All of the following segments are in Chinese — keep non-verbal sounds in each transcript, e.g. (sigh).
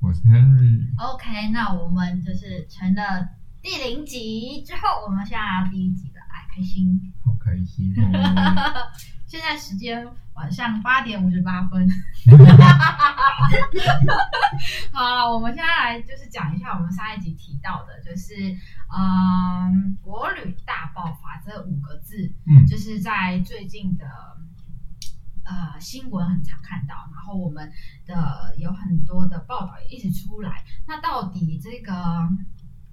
我是 Henry。OK，那我们就是成了第零集之后，我们现在要第一集的哎开心，好开心哦！(laughs) 现在时间晚上八点五十八分。(laughs) 好，我们现在来就是讲一下我们上一集提到的，就是嗯，国旅大爆发这五个字，嗯，就是在最近的。呃，新闻很常看到，然后我们的有很多的报道也一直出来。那到底这个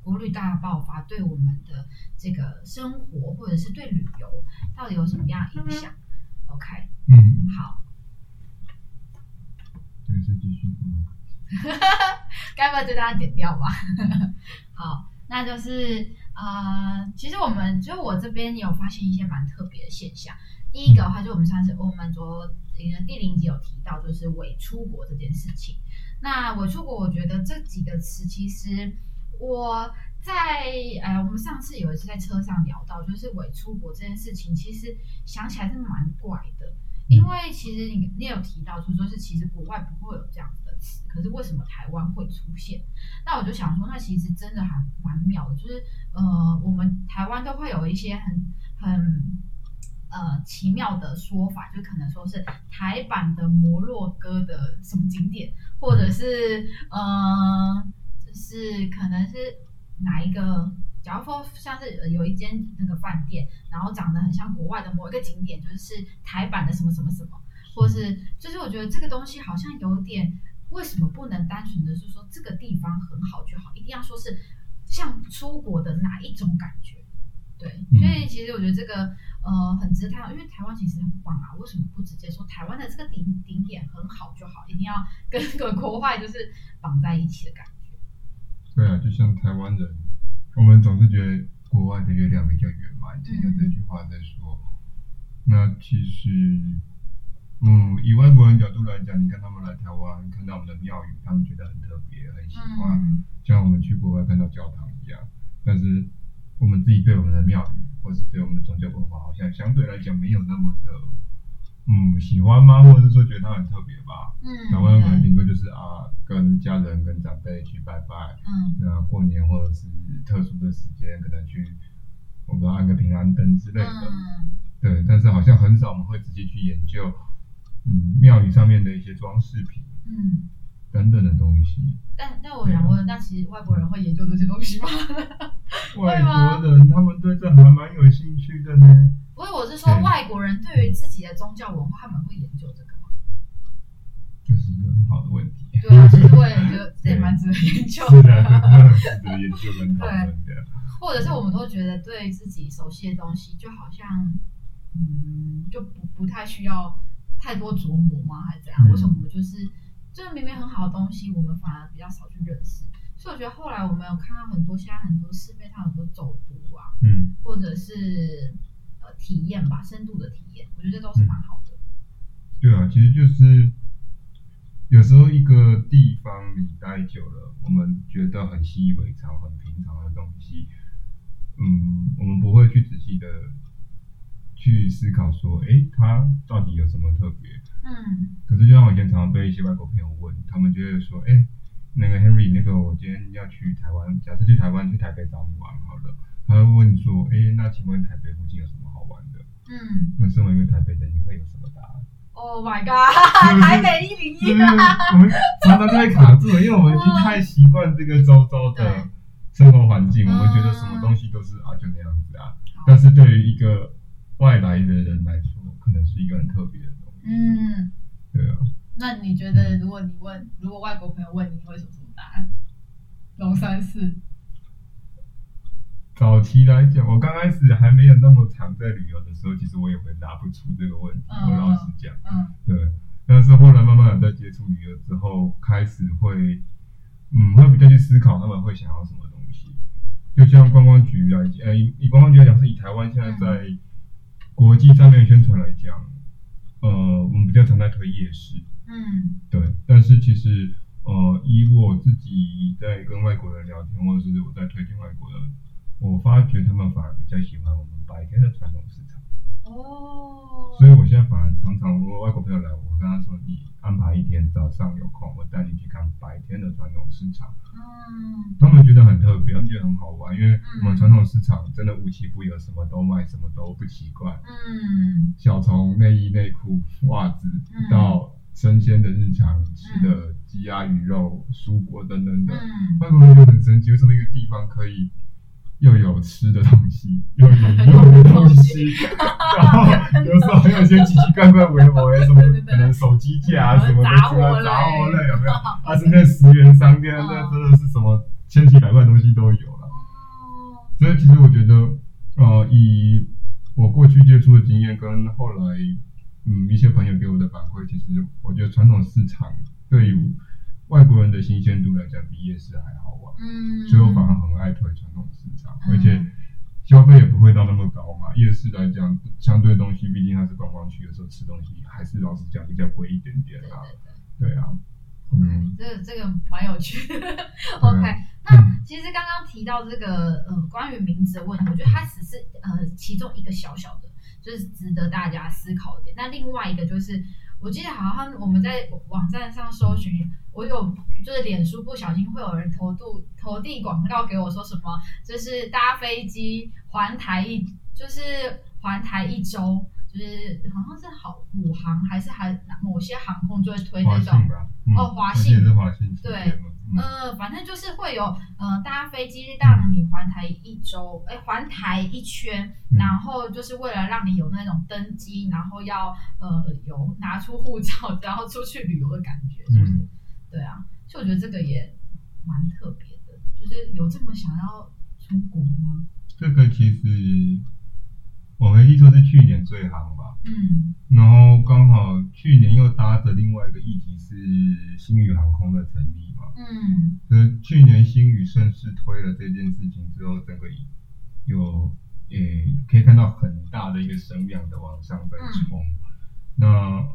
国旅大爆发对我们的这个生活，或者是对旅游，到底有什么样的影响？OK，嗯，好。没事，继续。(laughs) 该不会对大家剪掉吧？(laughs) 好，那就是呃，其实我们就我这边有发现一些蛮特别的现象。第一个的话，就我们上次我们昨第零集有提到，就是伪出国这件事情。那伪出国，我觉得这几个词，其实我在呃，我们上次有一次在车上聊到，就是伪出国这件事情，其实想起来是蛮怪的。因为其实你你有提到，就说是其实国外不会有这样子的词，可是为什么台湾会出现？那我就想说，那其实真的还蛮妙的，就是呃，我们台湾都会有一些很很。呃，奇妙的说法，就可能说是台版的摩洛哥的什么景点，或者是呃，就是可能是哪一个，假如说像是有一间那个饭店，然后长得很像国外的某一个景点，就是台版的什么什么什么，或是就是我觉得这个东西好像有点，为什么不能单纯的是说这个地方很好就好，一定要说是像出国的哪一种感觉？对，所以其实我觉得这个呃很值得探讨，因为台湾其实很棒啊，为什么不直接说台湾的这个顶顶点很好就好，一定要跟个国外就是绑在一起的感觉？对啊，就像台湾人，我们总是觉得国外的月亮比较圆嘛，记得这句话在说。嗯、那其实，嗯，以外国人角度来讲，你看他们来台湾看到我们的庙宇，他们觉得很特别，很喜欢，嗯、像我们去国外看到教堂一样，但是。我们自己对我们的庙宇，或是对我们的宗教文化，好像相对来讲没有那么的，嗯，喜欢吗？或者是说觉得它很特别吧？嗯，台湾可能顶多就是啊，跟家人、跟长辈去拜拜，嗯，那过年或者是特殊的时间，可能去，我们安个平安灯之类的，嗯，对。但是好像很少我们会直接去研究，嗯，庙宇上面的一些装饰品，嗯。等等的东西，但但我想问，那其实外国人会研究这些东西吗？(laughs) 外国人他们对这还蛮有兴趣的呢。不是，我是说外国人对于自己的宗教文化，他们会研究这个吗？这是一个很好的问题。对啊，其实我也觉得 (laughs) 这也蛮值得研究的。值得研究跟讨论的。或者是我们都觉得对自己熟悉的东西，就好像嗯，就不不太需要太多琢磨吗？还是怎样？为什么就是？就是明明很好的东西，我们反而比较少去认识。所以我觉得后来我们有看到很多，现在很多市面上很多走读啊，嗯，或者是呃体验吧，深度的体验，我觉得这都是蛮好的。对啊，其实就是有时候一个地方你待久了，我们觉得很习以为常、很平常的东西，嗯，我们不会去仔细的去思考说，哎，它到底有什么特别？嗯，可是就像我以前常常被一些外国朋友问，他们就会说，哎、欸，那个 Henry，那个我今天要去台湾，假设去台湾去台北找你玩好了，他会问说，哎、欸，那请问台北附近有什么好玩的？嗯，那身为一个台北人，你会有什么答案？Oh my god，台北一零一，我们常常在卡住，因为我们已经太习惯这个周遭的生活环境，我们觉得什么东西都是啊就那样子啊，但是对于一个外来的人来说，可能是一个很特别的东西。嗯，对啊。那你觉得，如果你问，嗯、如果外国朋友问你，你会说什么答案？龙山寺。早期来讲，我刚开始还没有那么常在旅游的时候，其实我也回答不出这个问题。嗯、我老实讲，嗯，对。但是后来慢慢的在接触旅游之后，开始会，嗯，会比较去思考他们会想要什么东西。就像观光局来讲，呃，以以观光局来讲，是以台湾现在在国际上面宣传来讲。嗯呃，我们比较常在推夜市，嗯，对，但是其实，呃，以我自己在跟外国人聊天，或者是我在推荐外国人，我发觉他们反而比较喜欢我们白天的传统市场。哦，所以我现在反而常常，如果外国朋友来，我天的传统市场。嗯，他们觉得很特别，他们觉得很好玩，因为我们传统市场真的无奇不有，什么都卖，什么都不奇怪。嗯，小从内衣内裤、袜子到生鲜的日常吃的鸡鸭鱼肉、蔬果等等等。嗯，外国人就很神奇，为什么一个地方可以？又有吃的东西，又有用的东西，(laughs) 然后有时候还有一些奇奇怪怪、微博什么可能手机架什么的，什么杂货类有没有？啊，是那十元商店，那真的是什么千奇百怪东西都有了。所以其实我觉得，呃，以我过去接触的经验跟后来，嗯，一些朋友给我的反馈，其实我觉得传统市场对于外国人的新鲜度来讲，比夜市还好玩。嗯，所以我反而很爱推传统市而且消费也不会到那么高嘛。夜市来讲，相对东西毕竟它是观光区，有时候吃东西还是老实讲比较贵一点点啊。对，对，对，对啊，嗯，这个这个蛮有趣的。OK，那其实刚刚提到这个呃关于名字的问题，我觉得它只是呃其中一个小小的，就是值得大家思考的点。那另外一个就是。我记得好像我们在网站上搜寻，我有就是脸书不小心会有人投度投递广告给我说什么，就是搭飞机环台一就是环台一周，就是好像是好虎航还是还某些航空就会推那种哦华信对。呃，反正就是会有呃搭飞机让你环台一周，哎、欸，环台一圈，嗯、然后就是为了让你有那种登机，然后要呃有拿出护照，然后出去旅游的感觉，是不是？嗯、对啊，所以我觉得这个也蛮特别的，就是有这么想要出国吗？这个其实。我没记错是去年最夯吧，嗯，然后刚好去年又搭着另外一个议题是星宇航空的成立嘛，嗯，所以去年星宇顺势推了这件事情之后，整个有诶可以看到很大的一个声量的往上在冲，嗯、那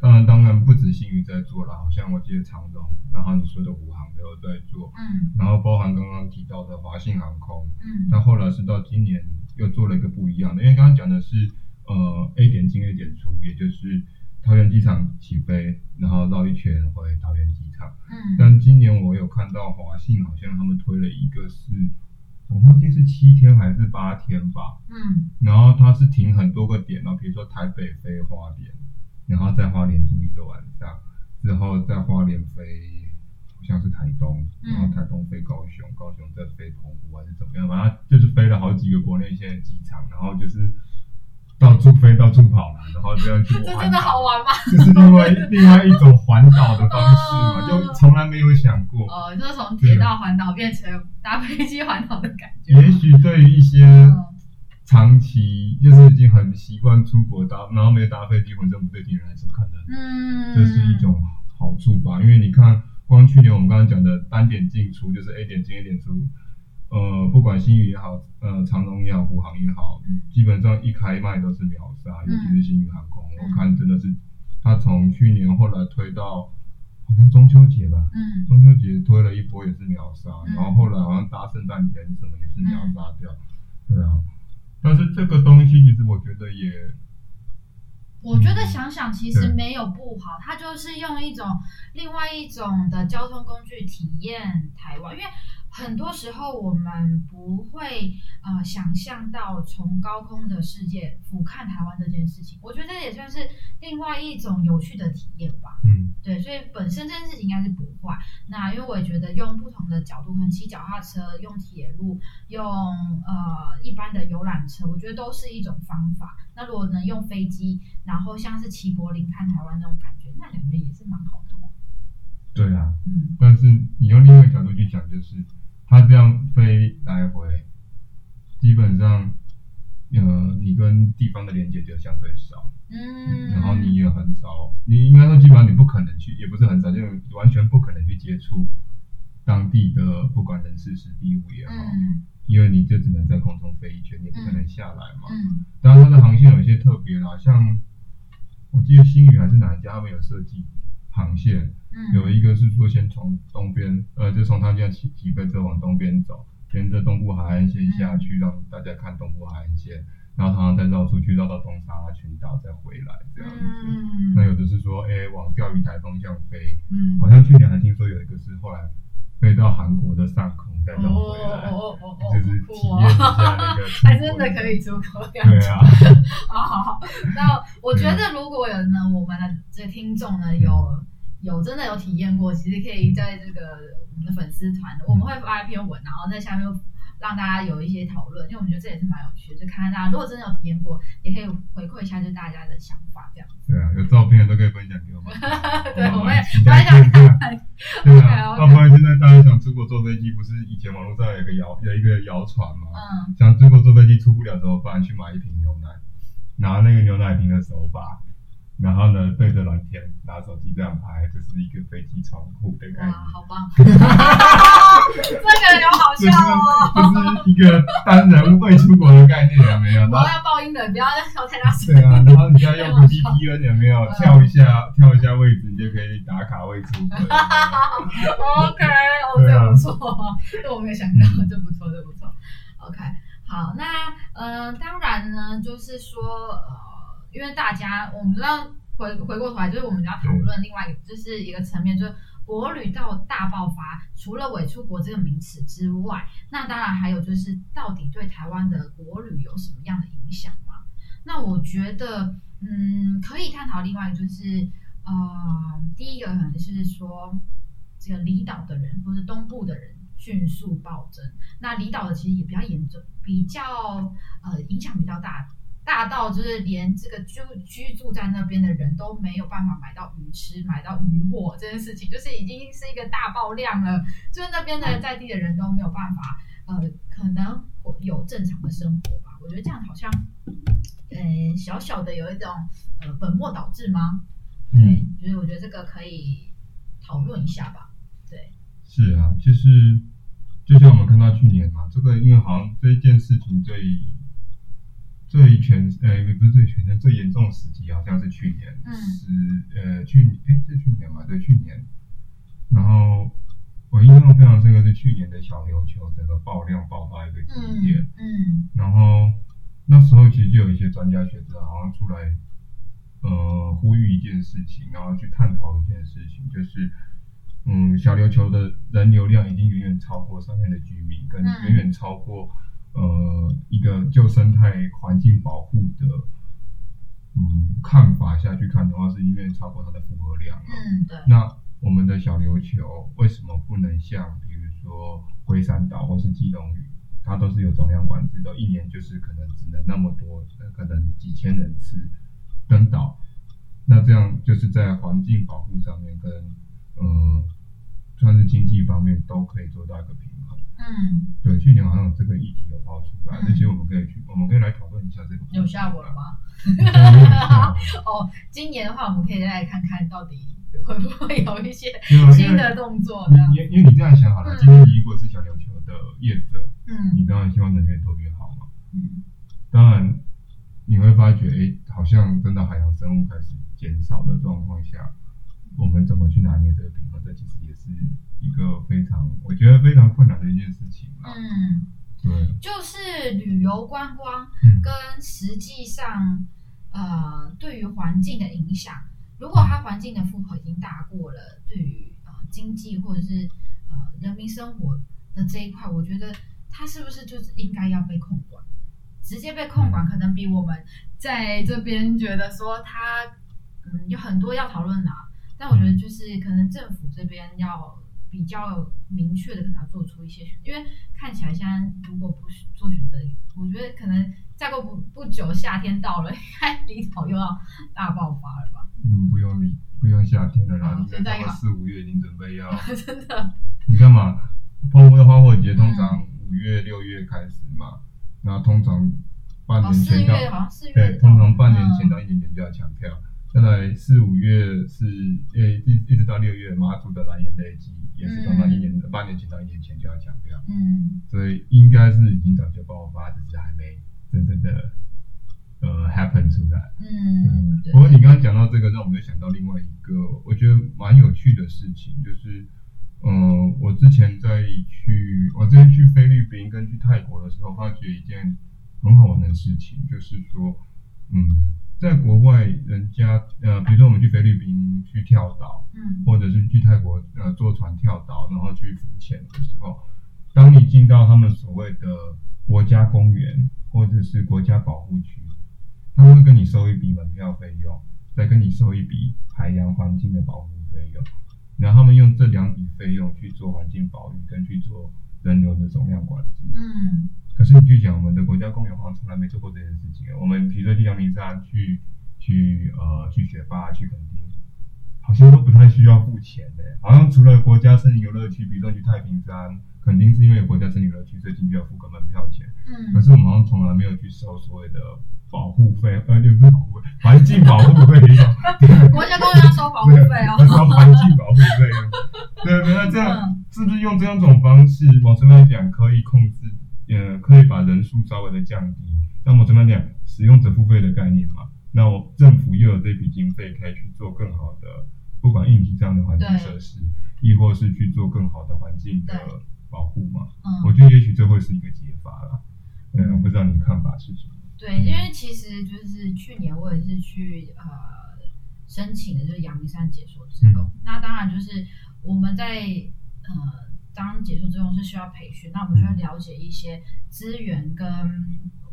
当然当然不止星宇在做了，好像我记得长荣，然后你说的五航都有在做，嗯，然后包含刚刚提到的华信航空，嗯，但后来是到今年。又做了一个不一样的，因为刚刚讲的是呃 A 点进 A 点出，也就是桃园机场起飞，然后绕一圈回桃园机场。嗯。但今年我有看到华信好像他们推了一个是，我忘记是七天还是八天吧。嗯。然后它是停很多个点哦，比如说台北飞花莲，然后在花莲住一个晚上，之后在花莲飞。像是台东，然后台东飞高雄，嗯、高雄再飞澎湖还是怎么样？反正就是飞了好几个国内线的机场，然后就是到处飞到处跑了，然后这样去玩。(laughs) 这真的好玩吗？这是另外另外一种环岛的方式嘛，就从来没有想过。哦，就是从铁道环岛变成搭飞机环岛的感觉。也许对于一些长期就是已经很习惯出国搭，然后没有搭飞机浑身不对劲的人来说，可能嗯，这是一种好处吧，因为你看。光去年我们刚刚讲的单点进出，就是 A 点进 A 点出，呃，不管新宇也好，呃，长荣也好，虎航也好，嗯、基本上一开卖都是秒杀，尤其是新宇航空，嗯、我看真的是，它从去年后来推到好像中秋节吧，嗯，中秋节推了一波也是秒杀，嗯、然后后来好像搭圣诞节什么也是秒杀掉，嗯、对啊，但是这个东西其实我觉得也。我觉得想想其实没有不好，它就是用一种另外一种的交通工具体验台湾，因为。很多时候我们不会呃想象到从高空的世界俯瞰台湾这件事情，我觉得这也算是另外一种有趣的体验吧。嗯，对，所以本身这件事情应该是不坏。那因为我也觉得用不同的角度，可能骑脚踏车、用铁路、用呃一般的游览车，我觉得都是一种方法。那如果能用飞机，然后像是骑柏林看台湾那种感觉，那感觉也是蛮好的。对啊，嗯，但是你用另外一个角度去讲，就是。它这样飞来回，基本上，呃，你跟地方的连接就相对少，嗯，然后你也很少，你应该说基本上你不可能去，也不是很少，就完全不可能去接触当地的不管人事时地物也好，嗯，因为你就只能在空中飞一圈，你不可能下来嘛，嗯，当然它的航线有一些特别啦，像我记得星宇还是哪一家他们有设计。航线，有一个是说先从东边，呃，就从他这样起起飞，之后往东边走，沿着东部海岸线下去，让大家看东部海岸线，然后常常再绕出去，绕到东沙群岛再回来这样子。嗯、那有的是说，哎、欸，往钓鱼台方向飞，嗯，好像去年还听说有一个是后来飞到韩国的上空再绕回来，哦哦哦哦、就是体验一下那个，(laughs) 还真的可以出国。对啊，好好好。那我觉得如果有呢，我们的这个听众呢有。有真的有体验过，其实可以在这个我们的粉丝团，我们会发一篇文，然后在下面让大家有一些讨论，因为我们觉得这也是蛮有趣的，就看看大家如果真的有体验过，也可以回馈一下，就大家的想法这样。对啊，有照片都可以分享给我们。(laughs) 对，我们也蛮想看。(laughs) 对啊，要不然现在大家想出国坐飞机，不是以前网络上有一个谣有一个谣传吗？嗯。想出国坐飞机出不了怎么办？去买一瓶牛奶，拿那个牛奶瓶的手把。然后呢，对着蓝天，拿手机这样拍，就是一个飞机窗户的概念。哇，好棒！(laughs) 这个有好笑哦。就是一个单人未出国的概念，有没有？我要爆音的，不要跳太大声。对啊，然后你要用 VPN 有没有？跳一下，跳一下位置，你就可以打卡未出国。(laughs) OK，哦，这不错，这我没有想到，这不错，这不错。OK，好，那呃，当然呢，就是说呃。因为大家，我们知道回回过头来，就是我们要讨论另外一个，就是一个层面，就是国旅到大爆发，除了伪出国这个名词之外，那当然还有就是到底对台湾的国旅有什么样的影响吗？那我觉得，嗯，可以探讨另外一个，就是呃，第一个可能是说，这个离岛的人或是东部的人迅速暴增，那离岛的其实也比较严重，比较呃影响比较大。大到就是连这个居居住在那边的人都没有办法买到鱼吃，买到鱼货这件事情，就是已经是一个大爆量了。就是那边的在地的人都没有办法，呃，可能有正常的生活吧。我觉得这样好像，呃，小小的有一种呃本末倒置吗？对，嗯，就是我觉得这个可以讨论一下吧。对，是啊，就是就像我们看到去年嘛，这个因为好像这一件事情最。最全呃、也，不是最全的最严重的时期，好像是去年，嗯，是呃去年，哎、欸，是去年嘛？对，去年。然后我印象非常深刻是去年的小琉球整个爆量爆发一个极点，嗯，嗯，然后那时候其实就有一些专家学者好像出来，呃，呼吁一件事情，然后去探讨一件事情，就是，嗯，小琉球的人流量已经远远超过上面的居民，跟远远超过。呃，一个就生态环境保护的嗯看法下去看的话，是因为超过它的负荷量。嗯，对。那我们的小琉球为什么不能像比如说龟山岛或是基隆屿，它都是有总量管制的，一年就是可能只能那么多，可能几千人次登岛。那这样就是在环境保护上面跟呃，算是经济方面都可以做到一个平衡。嗯，对，去年好像有这个议题有爆出来，这些、嗯、我们可以去，我们可以来讨论一下这个。有效果了吗？(laughs) 哦，今年的话，我们可以再来看看到底会不会有一些新的动作呢？因为因为你这样想好了，嗯、今天你如果是小琉球的业者，嗯，你当然希望人越多越好嘛。嗯，当然你会发觉，哎，好像真的海洋生物开始减少的状况下，我们怎么去拿捏这个平衡？这其实也是。一个非常，我觉得非常困难的一件事情。嗯，对，就是旅游观光跟实际上，嗯、呃，对于环境的影响。如果它环境的负荷已经大过了，对于呃经济或者是呃人民生活的这一块，我觉得它是不是就是应该要被控管？直接被控管，可能比我们在这边觉得说它，嗯，有很多要讨论的。但我觉得就是可能政府这边要。比较明确的跟他做出一些选择，因为看起来现在如果不是做选择，我觉得可能再过不不久夏天到了，应该离岛又要大爆发了吧？嗯，不用离，不用夏天了啦，现在四五月已经准备要真的。你干嘛？澎湖的花火节通常五月六月开始嘛，然后通常半年前到，对，通常半年前到一年前就要抢票。现在四五月是诶一一直到六月，马祖的蓝眼泪季。也是刚刚一年的八、嗯、年前到一年前就要抢票，嗯，所以应该是已经早就爆发，只是还没真正的呃 happen 出来，嗯。不过你刚刚讲到这个，让我们就想到另外一个我觉得蛮有趣的事情，就是呃，我之前在去，我之前去菲律宾跟去泰国的时候，发觉一件很好玩的事情，就是说，嗯，在国外人家，呃，比如说我们去菲律宾去跳岛，嗯，或者是去泰国，呃，坐船跳岛，然后去浮潜的时候，当你进到他们所谓的国家公园或者是国家保护区，他们会跟你收一笔门票费用，再跟你收一笔海洋环境的保护费用。然后他们用这两笔费用去做环境保育，跟去做人流的总量管制。是你去讲，我们的国家公园好像从来没做过这件事情。我们比如说去阳明山、去去呃去雪霸、去垦丁，好像都不太需要付钱的。好像除了国家森林游乐区，比如说去太平山，肯定是因为有国家森林游乐区，所以进去要付个门票钱。嗯。可是我们好像从来没有去收所谓的。保护费，呃，就不是保护费，环境保护费。(laughs) 国家公园要收保护费哦。要收环境保护费用。对，对，那这样是不是用这样一种方式，某程度来讲可以控制，呃，可以把人数稍微的降低？那某程度来讲，使用者付费的概念嘛，那我政府又有这笔经费，可以去做更好的，不管硬体上的环境设施，亦或是去做更好的环境的保护嘛。嗯。我觉得也许这会是一个解法啦。嗯，我不知道你的看法是什么？对，因为其实就是去年我也是去呃申请的，就是阳明山解说职工。嗯、那当然就是我们在呃当结束之后是需要培训，那我们需要了解一些资源跟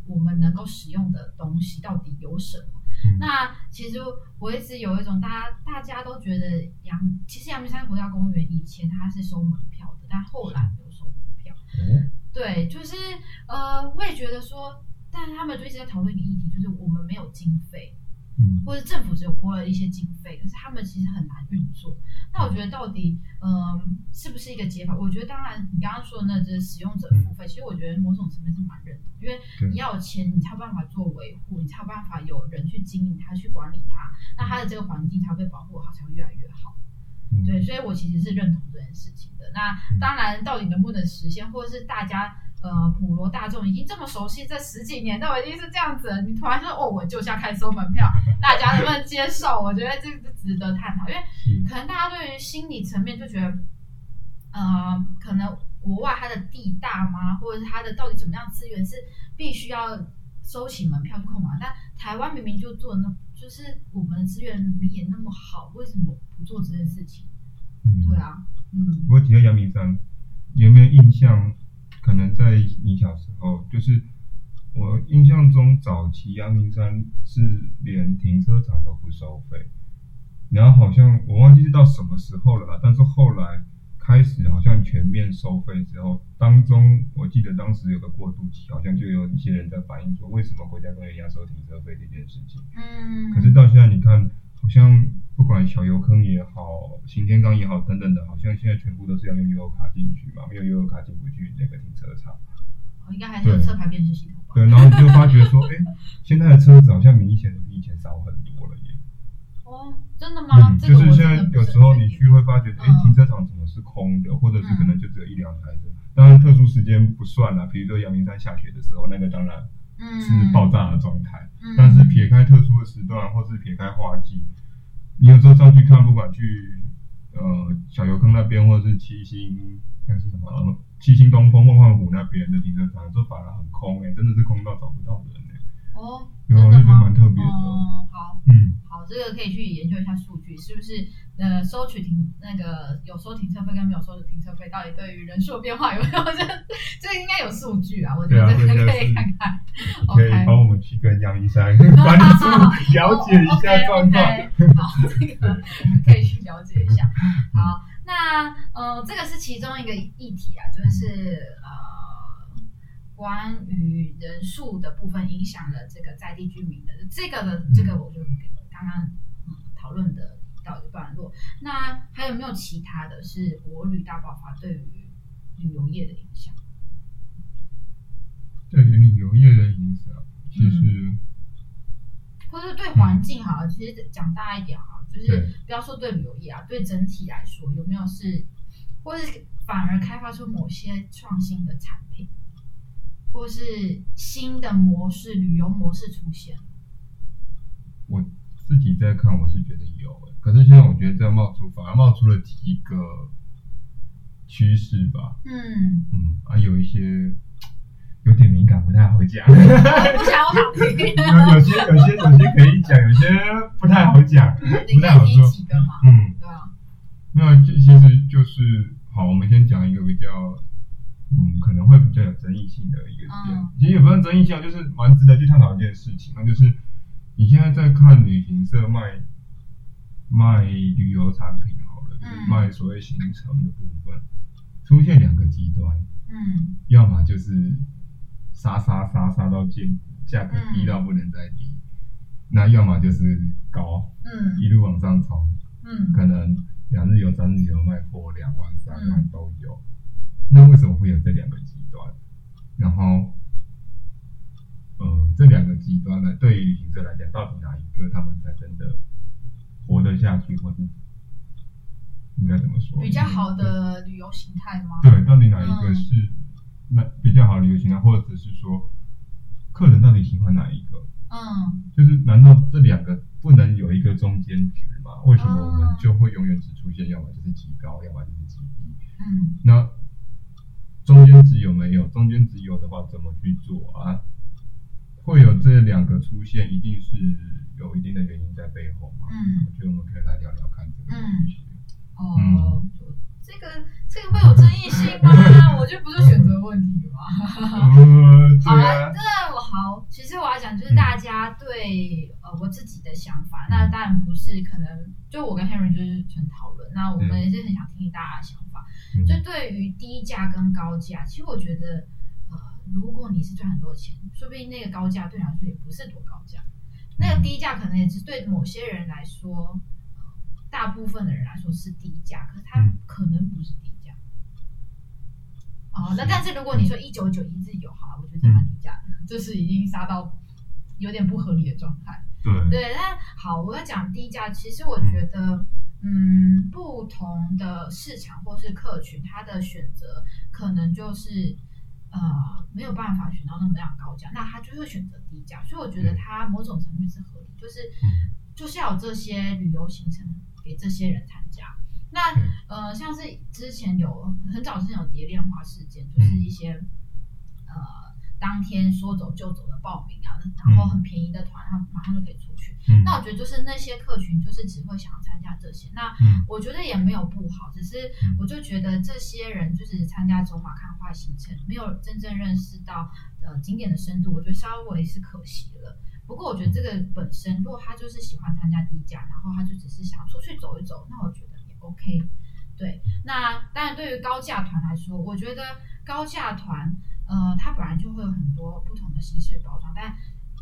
我们能够使用的东西到底有什么。嗯、那其实我一直有一种大家大家都觉得阳，其实阳明山国家公园以前它是收门票的，但后来没有收门票。嗯、对，就是呃，我也觉得说。但是他们就一直在讨论一个议题，就是我们没有经费，嗯，或者政府只有拨了一些经费，可是他们其实很难运作。那我觉得到底，嗯、呃，是不是一个解法？我觉得当然，你刚刚说的那就是使用者付费，其实我觉得某种层面是蛮认同，因为你要有钱，你才有办法做维护，你才有办法有人去经营它、去管理它，那它的这个环境才会被保护好，才会越来越好。对，所以我其实是认同这件事情的。那当然，到底能不能实现，或者是大家？呃，普罗大众已经这么熟悉，这十几年都已经是这样子了。你突然说哦，我就下开始收门票，大家能不能接受？我觉得这个值得探讨，因为可能大家对于心理层面就觉得，呃，可能国外它的地大吗？或者是它的到底怎么样资源是必须要收起门票去控管？但台湾明明就做那，就是我们的资源明明也那么好，为什么不做这件事情？嗯，对啊，嗯。我提到阳明山，有没有印象？可能在你小时候，就是我印象中，早期阳明山是连停车场都不收费，然后好像我忘记是到什么时候了啦，但是后来开始好像全面收费之后，当中我记得当时有个过渡期，好像就有一些人在反映说，为什么国家公园要收停车费这件事情。嗯。可是到现在你看，好像。不管小油坑也好，行天岗也好，等等的，好像现在全部都是要用悠游卡进去嘛，没有悠游卡进不去那个停车场。哦，应该还是有车牌辨识系统吧？对，然后你就发觉说，哎、欸，现在的车子好像明显比以前少很多了耶。哦，真的吗？嗯、就是现在有时候你去会发觉，哎、欸，停车场怎么是空的，或者是可能就只有一两台车。嗯、当然特殊时间不算啦，比如说阳明山下雪的时候，那个当然是爆炸的状态。嗯、但是撇开特殊的时段，或是撇开花季。你有时候上去看，不管去呃小油坑那边，或者是七星那是什么七星东风梦幻谷那边的停车场，就反而很空哎、真的是空到找不到人、哦，有啊，就蛮特别的。嗯，好，嗯，好，这个可以去研究一下数据，是不是呃收取停那个有收停车费跟没有收的停车费，到底对于人数变化有没有？这这个应该有数据啊，我觉得可以看看。可以帮我们去跟杨医生 (laughs) 关注了解一下状况。(laughs) 好，这个可以去了解一下。好，那呃，这个是其中一个议题啊，就是呃，关于人数的部分影响了这个在地居民的这个的这个，我就刚刚嗯讨论的到一个段落。那还有没有其他的是国旅大爆发对于旅游业的影响？对于旅游业的影响，其实。嗯或者对环境好，嗯、其实讲大一点哈，就是不要说对旅游业啊，对整体来说有没有是，或是反而开发出某些创新的产品，或是新的模式、旅游模式出现？我自己在看，我是觉得有，可是现在我觉得这样冒出，反而冒出了几个趋势吧。嗯嗯，啊，有一些有点敏感，不太好讲。不想我好听。有有些有些有些可以讲，有些不太好讲，不太好说。嗯，对啊。那其实就是好，我们先讲一个比较。嗯，可能会比较有争议性的一个点，嗯、其实也不算争议性，就是蛮值得去探讨一件事情，那就是你现在在看旅行社卖卖旅游产品好了，就是、卖所谓行程的部分，出现两个极端，嗯，要么就是杀杀杀杀到见骨，价格低到不能再低，嗯、那要么就是高，嗯，一路往上冲，嗯，可能两日游、三日游卖破两万、三万都有。那为什么会有这两个极端？然后，呃，这两个极端呢，对于旅行者来讲，到底哪一个他们才真的活得下去，或者应该怎么说？比较好的旅游形态吗？对，到底哪一个是那比较好的旅游形态，或者是说，客人到底喜欢哪一个？嗯，就是难道这两个不能有一个中间值吗？为什么我们就会永远只出现要么就是极高，要么就是极低？嗯，那。中间值有没有？中间值有的话，怎么去做啊？会有这两个出现，一定是有一定的原因在背后嘛？嗯，我觉得我们可以来聊聊看这个东西。嗯、哦，嗯、这个这个会有争议性吗？(laughs) 我觉得不是选择问题好了，这我好，其实我要讲就是大家对、嗯、呃我自己的想法，那当然不是可能就我跟 Henry 就是纯讨论，那我们也是很想听听大家的想法。就对于低价跟高价，其实我觉得，呃，如果你是赚很多钱，说不定那个高价对你来说也不是多高价，那个低价可能也是对某些人来说，呃，大部分的人来说是低价，可是它可能不是低价。哦，那但是如果你说一九九一日游，好，我觉得这蛮低价的，(laughs) 这是已经杀到有点不合理的状态。对对，但好，我要讲低价，其实我觉得。嗯，不同的市场或是客群，他的选择可能就是呃没有办法选到那么样高价，那他就会选择低价。所以我觉得他某种层面是合理，就是就是要有这些旅游行程给这些人参加。那呃，像是之前有很早之前有蝶恋花事件，就是一些呃。当天说走就走的报名啊，然后很便宜的团，他马上就可以出去。嗯、那我觉得就是那些客群，就是只会想要参加这些。那我觉得也没有不好，只是我就觉得这些人就是参加走马看花行程，没有真正认识到呃景点的深度，我觉得稍微是可惜了。不过我觉得这个本身，如果他就是喜欢参加低价，然后他就只是想要出去走一走，那我觉得也 OK。对，那当然对于高价团来说，我觉得高价团。呃，它本来就会有很多不同的形式包装，但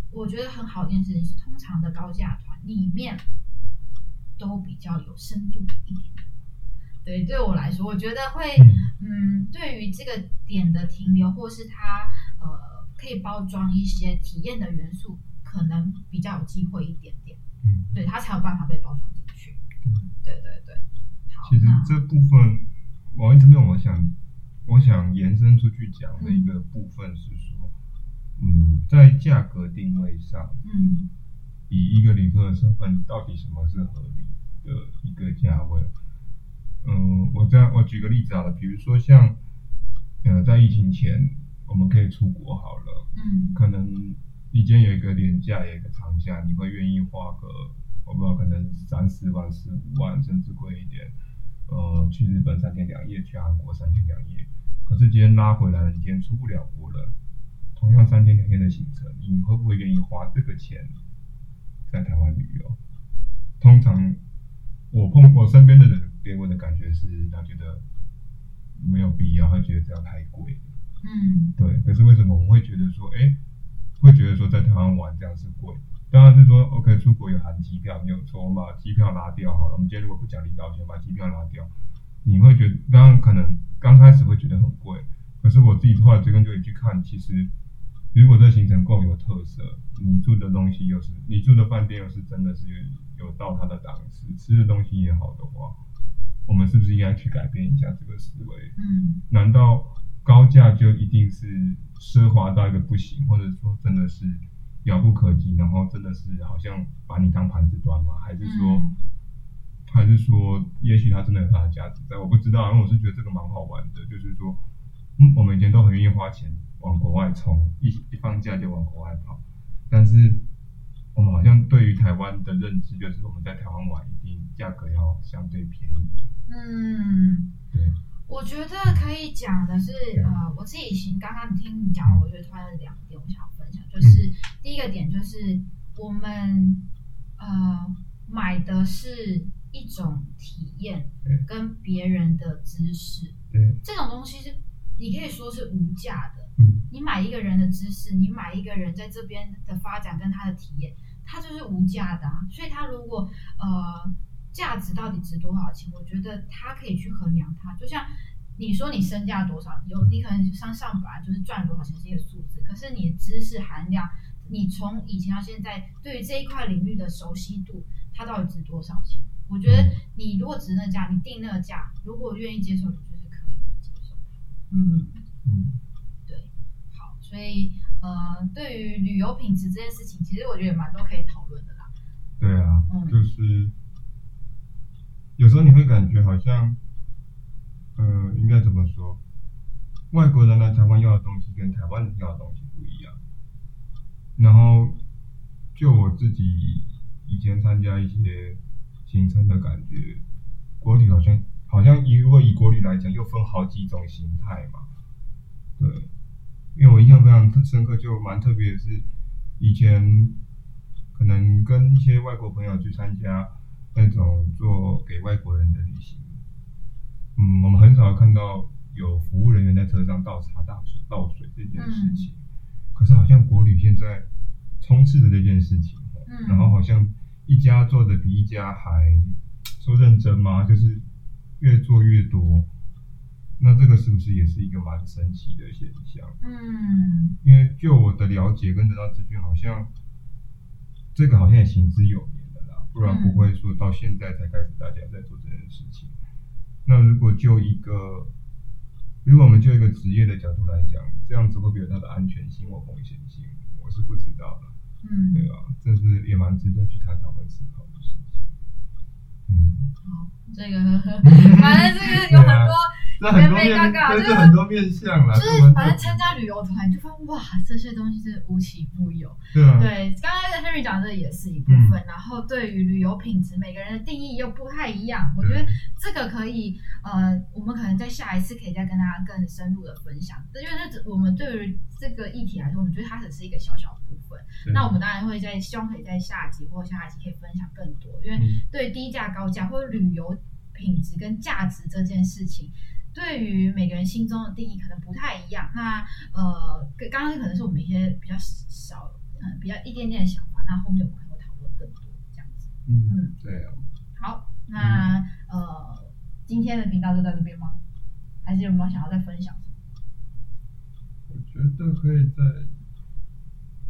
我觉得很好一件事情是，通常的高价团里面都比较有深度一点。对，对我来说，我觉得会，嗯，对于这个点的停留，或是它呃可以包装一些体验的元素，可能比较有机会一点点。嗯，对，它才有办法被包装进去。嗯，对对对。好，其实这部分某一层面，我想。我想延伸出去讲的一个部分是说，嗯，在价格定位上，嗯，以一个旅客的身份，到底什么是合理的一个价位？嗯，我这样我举个例子好了，比如说像，呃，在疫情前，我们可以出国好了，嗯，可能你今天有一个廉价，有一个长假，你会愿意花个，我不知道，可能三四万、四五万，甚至贵一点，呃，去日本三天两夜，去韩国三天两夜。可是今天拉回来了，你今天出不了国了。同样三天两夜的行程，你会不会愿意花这个钱在台湾旅游？通常我碰我身边的人给我的感觉是，他觉得没有必要，他觉得这样太贵。嗯，对。可是为什么我们会觉得说，哎，会觉得说在台湾玩这样是贵？当然是说，OK，出国有含机票，没有错，我们把机票拿掉好了。我们今天如果不讲领导钱，把机票拿掉。你会觉得，当然可能刚开始会觉得很贵，可是我自己后来追根究底去看，其实如果这行程够有特色，你住的东西又是你住的饭店又是真的是有到它的档次，吃的东西也好的话，我们是不是应该去改变一下这个思维？嗯，难道高价就一定是奢华到一个不行，或者说真的是遥不可及，然后真的是好像把你当盘子端吗？还是说？还是说，也许它真的有它的价值在，我不知道。因为我是觉得这个蛮好玩的，就是说，嗯，我们以前都很愿意花钱往国外冲，一一放假就往国外跑，但是我们好像对于台湾的认知，就是我们在台湾玩一定价格要相对便宜。嗯，对。我觉得可以讲的是，呃，我自己行刚刚听你讲，我觉得突然有两点我想要分享，就是、嗯、第一个点就是我们呃买的是一种体验跟别人的知识，对，这种东西是你可以说是无价的。嗯，你买一个人的知识，你买一个人在这边的发展跟他的体验，它就是无价的啊。所以他如果呃。价值到底值多少钱？我觉得他可以去衡量它，就像你说你身价多少，有你可能上上本来就是赚多少钱是一个数字，可是你的知识含量，你从以前到现在对于这一块领域的熟悉度，它到底值多少钱？我觉得你如果值那价，你定那个价，如果愿意接受，你就是可以接受。嗯嗯，对，好，所以呃，对于旅游品质这件事情，其实我觉得也蛮多可以讨论的啦。对啊，嗯，就是。有时候你会感觉好像，呃，应该怎么说？外国人来台湾要的东西跟台湾人要的东西不一样。然后，就我自己以前参加一些行程的感觉，国旅好像好像如果以国旅来讲，又分好几种形态嘛。对，因为我印象非常深刻，就蛮特别的是，以前可能跟一些外国朋友去参加。那种做给外国人的旅行，嗯，我们很少看到有服务人员在车上倒茶倒水倒水这件事情。嗯、可是好像国旅现在充斥着这件事情，嗯、然后好像一家做的比一家还说认真吗？就是越做越多。那这个是不是也是一个蛮神奇的现象？嗯，因为就我的了解跟得到资讯，好像这个好像也行之有年。不然不会说到现在才开始大家在做这件事情。那如果就一个，如果我们就一个职业的角度来讲，这样子会不会有它的安全性或风险性？我是不知道的。嗯，对啊，这是也蛮值得去探讨跟思考的事情。嗯，好，这个 (laughs) 反正这个有很多。这很多面，这是很多面向了。就是反正参加旅游团，就发现哇，这些东西是无奇不有。对啊。对，刚刚 Henry 讲的也是一部分。然后对于旅游品质，每个人的定义又不太一样。我觉得这个可以，呃，我们可能在下一次可以再跟大家更深入的分享。因为这我们对于这个议题来说，我们觉得它只是一个小小部分。那我们当然会在希望可以在下集或下一集可以分享更多。因为对低价高价或者旅游品质跟价值这件事情。对于每个人心中的定义可能不太一样，那呃，刚刚可能是我们一些比较少，嗯，比较一点点的想法，那后面我们可能会讨论更多这样子。嗯嗯，对哦。好，那、嗯、呃，今天的频道就到这边吗？还是有没有想要再分享？我觉得可以再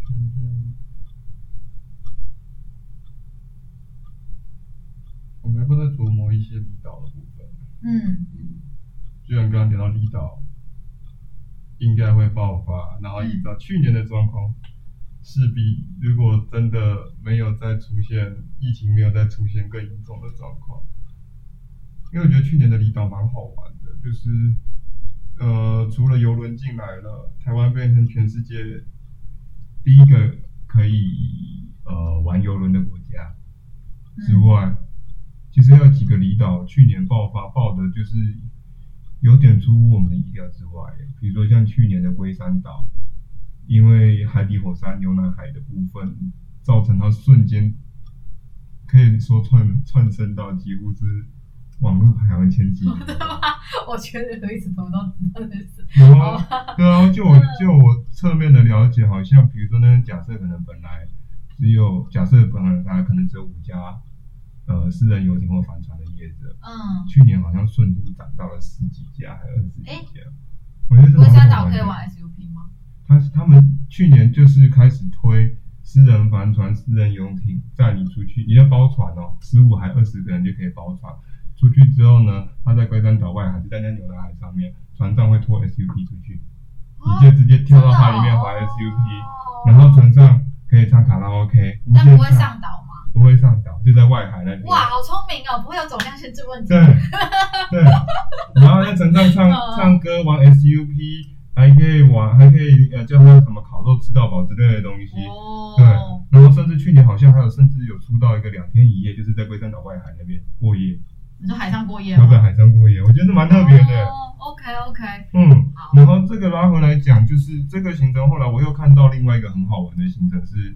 看一下，我们还不再琢磨一些离岛的部分。嗯。就像刚刚讲到离岛，应该会爆发，然后依照去年的状况，势必如果真的没有再出现疫情，没有再出现更严重的状况，因为我觉得去年的离岛蛮好玩的，就是呃，除了游轮进来了，台湾变成全世界第一个可以呃玩游轮的国家之外，嗯、其实还有几个离岛去年爆发爆的就是。有点出乎我们的意料之外，比如说像去年的龟山岛，因为海底火山牛奶海的部分，造成它瞬间可以说窜窜升到几乎是网络排行前几名。(laughs) 我觉得我一直都知道的是。对啊，就我就我侧面的了解，好像比如说那假设可能本来只有假设本来可能只有五家。呃，私人游艇或帆船的业者，嗯，去年好像瞬间涨到了十几家，还有二十几家。欸、我觉得龟山岛可以玩 SUP 吗？他他们去年就是开始推私人帆船、私人游艇载你出去，你要包船哦，十五还二十个人就可以包船。出去之后呢，他在龟山岛外还是在那牛奶海上面，船上会拖 SUP 出去，哦、你就直接跳到海里面划 SUP，、哦、然后船上可以唱卡拉 OK，但不会上岛吗？不会上岛，就在外海那边。哇，好聪明哦，不会有总量限制问题。对对，(laughs) 然后在船上唱唱歌、玩 SUP，还可以玩，还可以呃叫他什么烤肉吃到饱之类的东西。哦。对，然后甚至去年好像还有甚至有出到一个两天一夜，就是在龟山岛外海那边过夜。你说海上过夜吗？在海上过夜，我觉得蛮特别的。哦，OK OK。嗯，好。然后这个拉回来讲，就是这个行程，后来我又看到另外一个很好玩的行程是，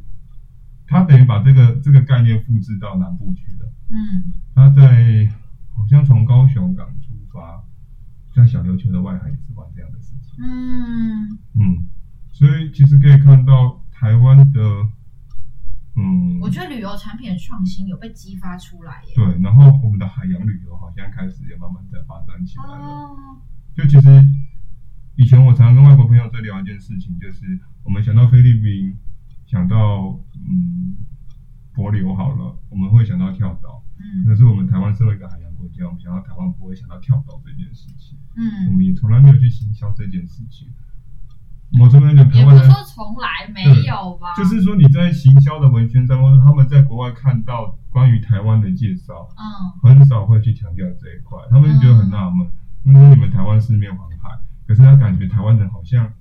他等于把这个这个概念复制到南部去了。嗯。他在好像从高雄港出发，在小琉球的外海也是玩这样的事情。嗯。嗯，所以其实可以看到台湾的。嗯，我觉得旅游产品的创新有被激发出来耶。对，然后我们的海洋旅游好像开始也慢慢在发展起来了。哦。就其实以前我常常跟外国朋友在聊一件事情，就是我们想到菲律宾，想到嗯柏流好了，我们会想到跳岛。嗯。可是我们台湾身为一个海洋国家，我们想到台湾不会想到跳岛这件事情。嗯。我们也从来没有去行销这件事情。我这边的台湾人，也不是说从来没有吧，就是说你在行销的文宣上，或者他们在国外看到关于台湾的介绍，嗯，很少会去强调这一块，他们就觉得很纳闷，因为你们台湾四面环海，可是他感觉台湾人好像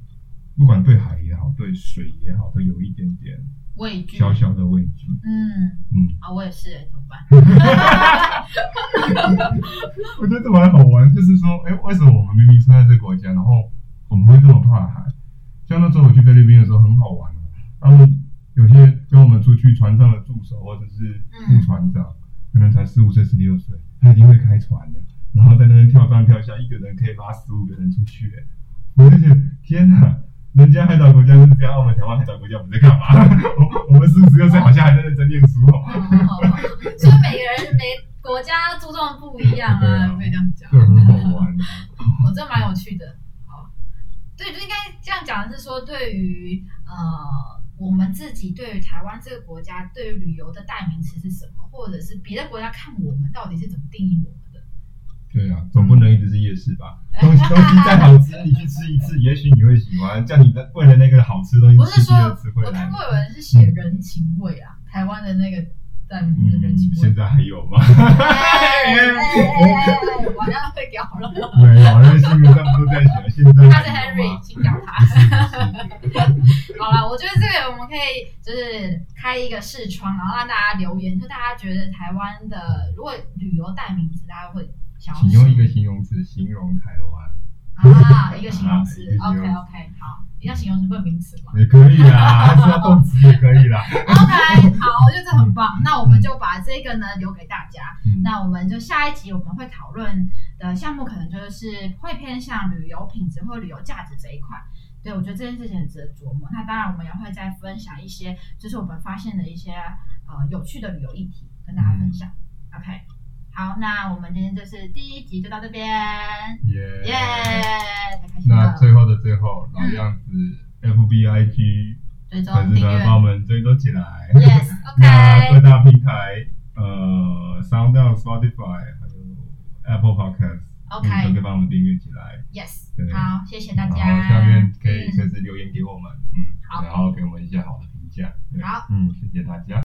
不管对海也好，对水也好，都有一点点畏惧，小小的畏惧。嗯嗯，啊，我也是，怎么办？(laughs) (laughs) 我觉得这蛮好玩，就是说，哎，为什么我们明明生在这个国家，然后我们会这么怕海？像那时候我去菲律宾的时候很好玩哦，他们有些跟我们出去船上的助手或者是副船长，可能才十五岁、十六岁，他已经会开船了，然后在那边跳上跳下，一个人可以拉十五个人出去，哎，我就觉得天哪，人家海岛国家就是这样，我们台湾海岛国家我们在干嘛？我 (laughs) 我们四五、十六岁好像还在认真念书哦。所以每个人每国家注重不一样啊，可以这样讲。对，很好玩。我这蛮有趣的。好对，就应该这样讲的是说，对于呃我们自己，对于台湾这个国家，对于旅游的代名词是什么，或者是别的国家看我们到底是怎么定义我们的？对啊，总不能一直是夜市吧？(laughs) 东西东西再好吃，你去吃一次，也许你会喜欢。叫你的为了那个好吃东西，不是说我看过有人是写人情味啊，嗯、台湾的那个。在你的人情味，现在还有吗？(laughs) 我要被屌了。没有，因为新闻上都在写。现在 (laughs) 他是 Henry，请屌他。好了，我觉得这个我们可以就是开一个视窗，然后让大家留言，就大家觉得台湾的如果旅游代名词，大家会想。请用一个形容词形容台湾。啊，一个形容词。OK OK，好。你要形容词不是名词吗？也可以啊，(laughs) 还是要动词也可以啦。OK，好，我觉得这很棒。那我们就把这个呢留给大家。嗯、那我们就下一集我们会讨论的项目，可能就是会偏向旅游品质或旅游价值这一块。对，我觉得这件事情很值得琢磨。那当然，我们也会再分享一些，就是我们发现的一些呃有趣的旅游议题跟大家分享。嗯、OK，好，那我们今天就是第一集就到这边。耶耶 Yeah，太开心了。那最后的最后，老样子。嗯 F B I G，粉丝团帮我们追踪起来。Yes，OK。那各大平台，呃，SoundOn、Spotify，还有 Apple Podcast，OK，都可以帮我们订阅起来。Yes，好，谢谢大家。然后下面可以随时留言给我们，嗯，好，然后给我们一些好的评价。好，嗯，谢谢大家。